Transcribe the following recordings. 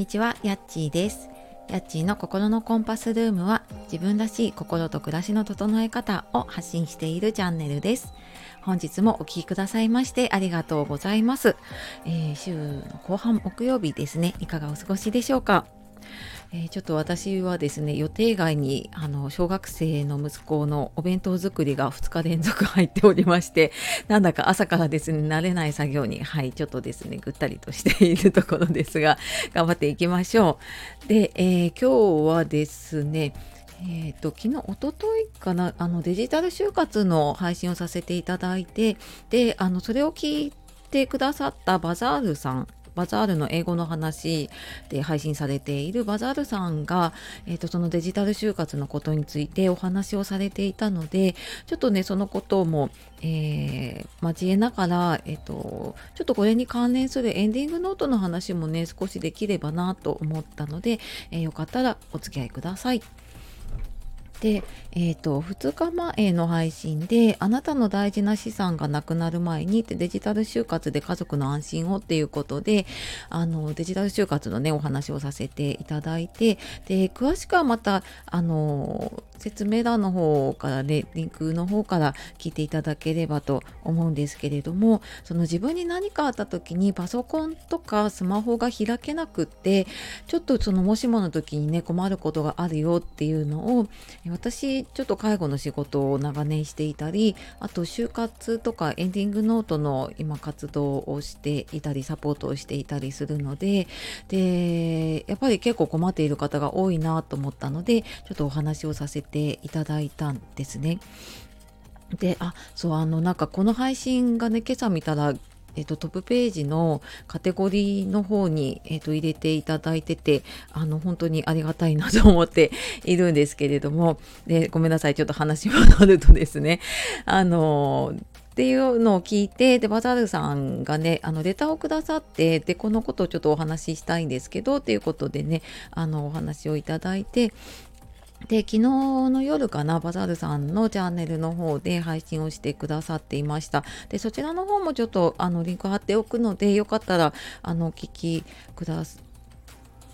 にちは、やっちーです。やっちーの心のコンパスルームは自分らしい心と暮らしの整え方を発信しているチャンネルです。本日もお聴きくださいましてありがとうございます。えー、週の後半木曜日ですね、いかがお過ごしでしょうか？えー、ちょっと私はですね予定外にあの小学生の息子のお弁当作りが2日連続入っておりましてなんだか朝からですね慣れない作業にはいちょっとですねぐったりとしているところですが頑張っていきましょう。で、えー、今日はですねえーと、昨日おとといかなあのデジタル就活の配信をさせていただいてであのそれを聞いてくださったバザールさんバザールの英語の話で配信されているバザールさんが、えーと、そのデジタル就活のことについてお話をされていたのでちょっとねそのことも、えー、交えながら、えーと、ちょっとこれに関連するエンディングノートの話もね少しできればなと思ったので、えー、よかったらお付き合いください。で、えーと、2日前の配信であなたの大事な資産がなくなる前にってデジタル就活で家族の安心をっていうことであのデジタル就活のねお話をさせていただいてで詳しくはまたあの説明欄の方からねリンクの方から聞いていただければと思うんですけれどもその自分に何かあった時にパソコンとかスマホが開けなくってちょっとそのもしもの時にね困ることがあるよっていうのを私ちょっと介護の仕事を長年していたりあと就活とかエンディングノートの今活動をしていたりサポートをしていたりするのででやっぱり結構困っている方が多いなと思ったのでちょっとお話をさせてていただいたんですね。であそうあのなんかこの配信がね今朝見たらえっと、トップページのカテゴリーの方に、えっと、入れていただいててあの本当にありがたいなと思って いるんですけれどもでごめんなさいちょっと話戻るとですねあのっていうのを聞いてでバザールさんがねあのレターをくださってでこのことをちょっとお話ししたいんですけどっていうことでねあのお話をいただいてで昨日の夜かなバザールさんのチャンネルの方で配信をしてくださっていました。でそちらの方もちょっとあのリンク貼っておくのでよかったらあのお聞きください。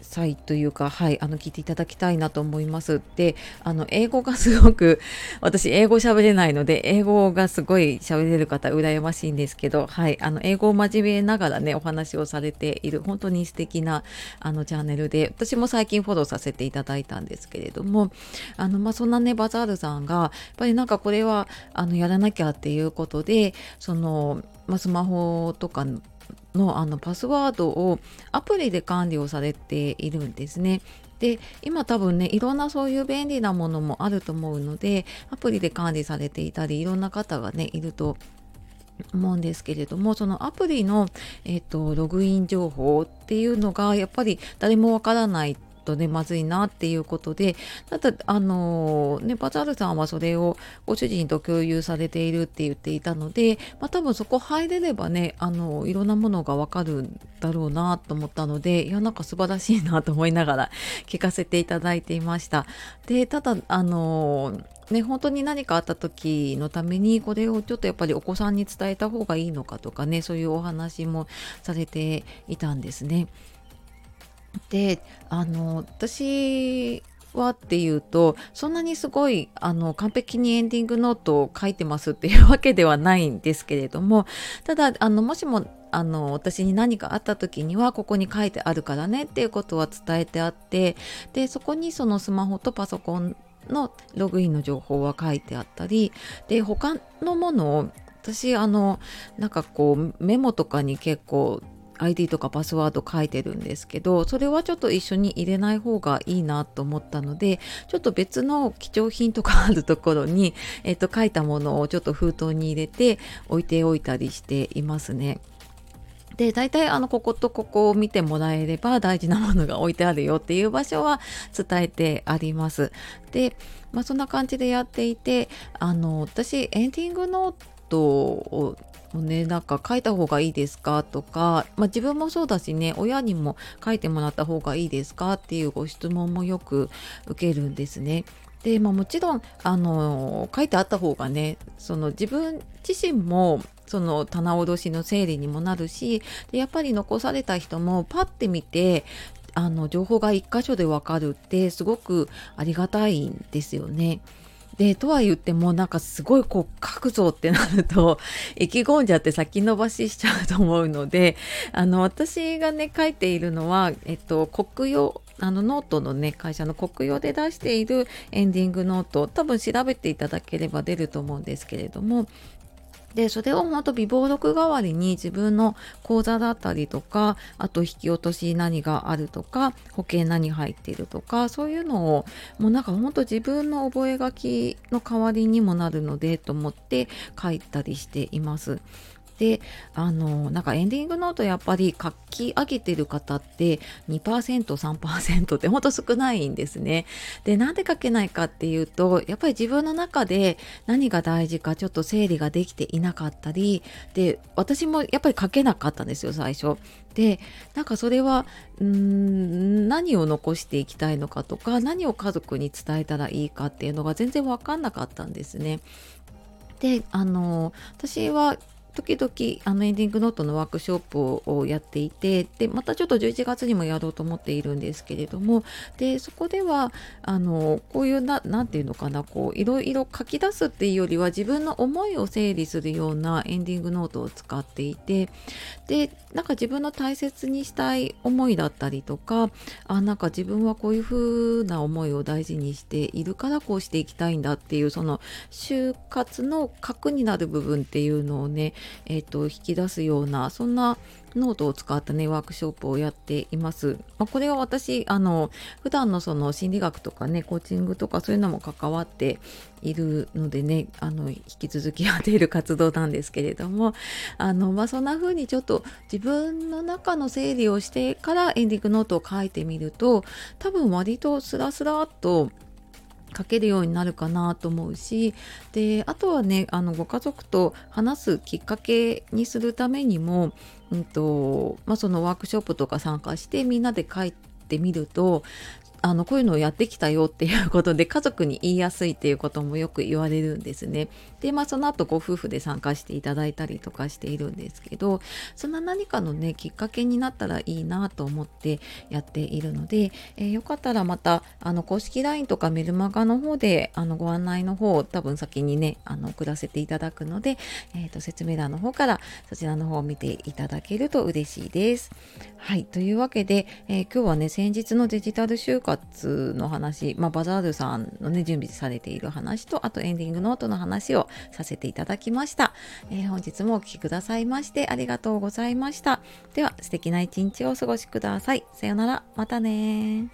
さいというか、はい、あの聞いていただきたいなと思います。で、あの英語がすごく 私英語喋れないので英語がすごい喋れる方羨ましいんですけど、はい、あの英語を真面目ながらねお話をされている本当に素敵なあのチャンネルで、私も最近フォローさせていただいたんですけれども、あのまあそんなねバザールさんがやっぱりなんかこれはあのやらなきゃっていうことで、そのまあ、スマホとかののあのパスワードをアプリで管理をされているんですね。で今多分ねいろんなそういう便利なものもあると思うのでアプリで管理されていたりいろんな方がねいると思うんですけれどもそのアプリの、えーと、ログイン情報っていうのがやっぱり誰もわからないとねまずいなっていうことでただあのねバザールさんはそれをご主人と共有されているって言っていたので、まあ、多分そこ入れればねあのいろんなものがわかるんだろうなと思ったのでいやなんか素晴らしいなと思いながら 聞かせていただいていました。でただあのね、本当に何かあった時のためにこれをちょっとやっぱりお子さんに伝えた方がいいのかとかねそういうお話もされていたんですね。であの私はっていうとそんなにすごいあの完璧にエンディングノートを書いてますっていうわけではないんですけれどもただあのもしもあの私に何かあった時にはここに書いてあるからねっていうことは伝えてあってでそこにそのスマホとパソコンのログインの情報は書いてあったりで他のものを私あのなんかこうメモとかに結構 ID とかパスワード書いてるんですけどそれはちょっと一緒に入れない方がいいなと思ったのでちょっと別の貴重品とかあるところに、えっと、書いたものをちょっと封筒に入れて置いておいたりしていますね。で大体あのこことここを見てもらえれば大事なものが置いてあるよっていう場所は伝えてあります。で、まあ、そんな感じでやっていてあの私エンディングノートをもうねなんか書いた方がいいですか？とか、まあ、自分もそうだしね親にも書いてもらった方がいいですか？っていうご質問もよく受けるんですね。で、まあ、もちろんあの書いてあった方がねその自分自身もその棚卸しの整理にもなるしでやっぱり残された人もパッて見てあの情報が1箇所でわかるってすごくありがたいんですよね。でとは言ってもなんかすごいこう書くぞってなると 意気込んじゃって先延ばししちゃうと思うので あの私がね書いているのは、えっと、国用あのノートのね会社の国用で出しているエンディングノート多分調べていただければ出ると思うんですけれどもでそれを本当微暴録代わりに自分の口座だったりとかあと引き落とし何があるとか保険何入っているとかそういうのをもうなんか本当自分の覚書の代わりにもなるのでと思って書いたりしています。であのなんかエンディングノートやっぱり書き上げてる方って 2%3% ってほんと少ないんですね。でなんで書けないかっていうとやっぱり自分の中で何が大事かちょっと整理ができていなかったりで私もやっぱり書けなかったんですよ最初。でなんかそれはん何を残していきたいのかとか何を家族に伝えたらいいかっていうのが全然分かんなかったんですね。であの私は時々あのエンディングノートのワークショップをやっていてでまたちょっと11月にもやろうと思っているんですけれどもでそこではあのこういう何て言うのかなこういろいろ書き出すっていうよりは自分の思いを整理するようなエンディングノートを使っていてでなんか自分の大切にしたい思いだったりとかあなんか自分はこういう風な思いを大事にしているからこうしていきたいんだっていうその就活の核になる部分っていうのをねえーと、引き出すようなそんなノートを使ったねワークショップをやっています。まあ、これは私あの普段のその心理学とかねコーチングとかそういうのも関わっているのでねあの引き続きやっている活動なんですけれどもあの、まあ、そんな風にちょっと自分の中の整理をしてからエンディングノートを書いてみると多分割とスラスラっと書けるようになるかなと思うしであとはねあのご家族と話すきっかけにするためにも、うんとまあ、そのワークショップとか参加してみんなで書いてみるとあのこういうのをやってきたよっていうことで家族に言いやすいっていうこともよく言われるんですね。でまあその後ご夫婦で参加していただいたりとかしているんですけどそんな何かのねきっかけになったらいいなと思ってやっているので、えー、よかったらまたあの公式 LINE とかメルマガの方であのご案内の方を多分先にねあの送らせていただくので、えー、と説明欄の方からそちらの方を見ていただけると嬉しいです。はいというわけで、えー、今日はね先日のデジタル就活の話、まあ、バザールさんのね準備されている話とあとエンディングノートの話をさせていただきました、えー、本日もお聴きくださいましてありがとうございました。では素敵な一日をお過ごしください。さよなら。またね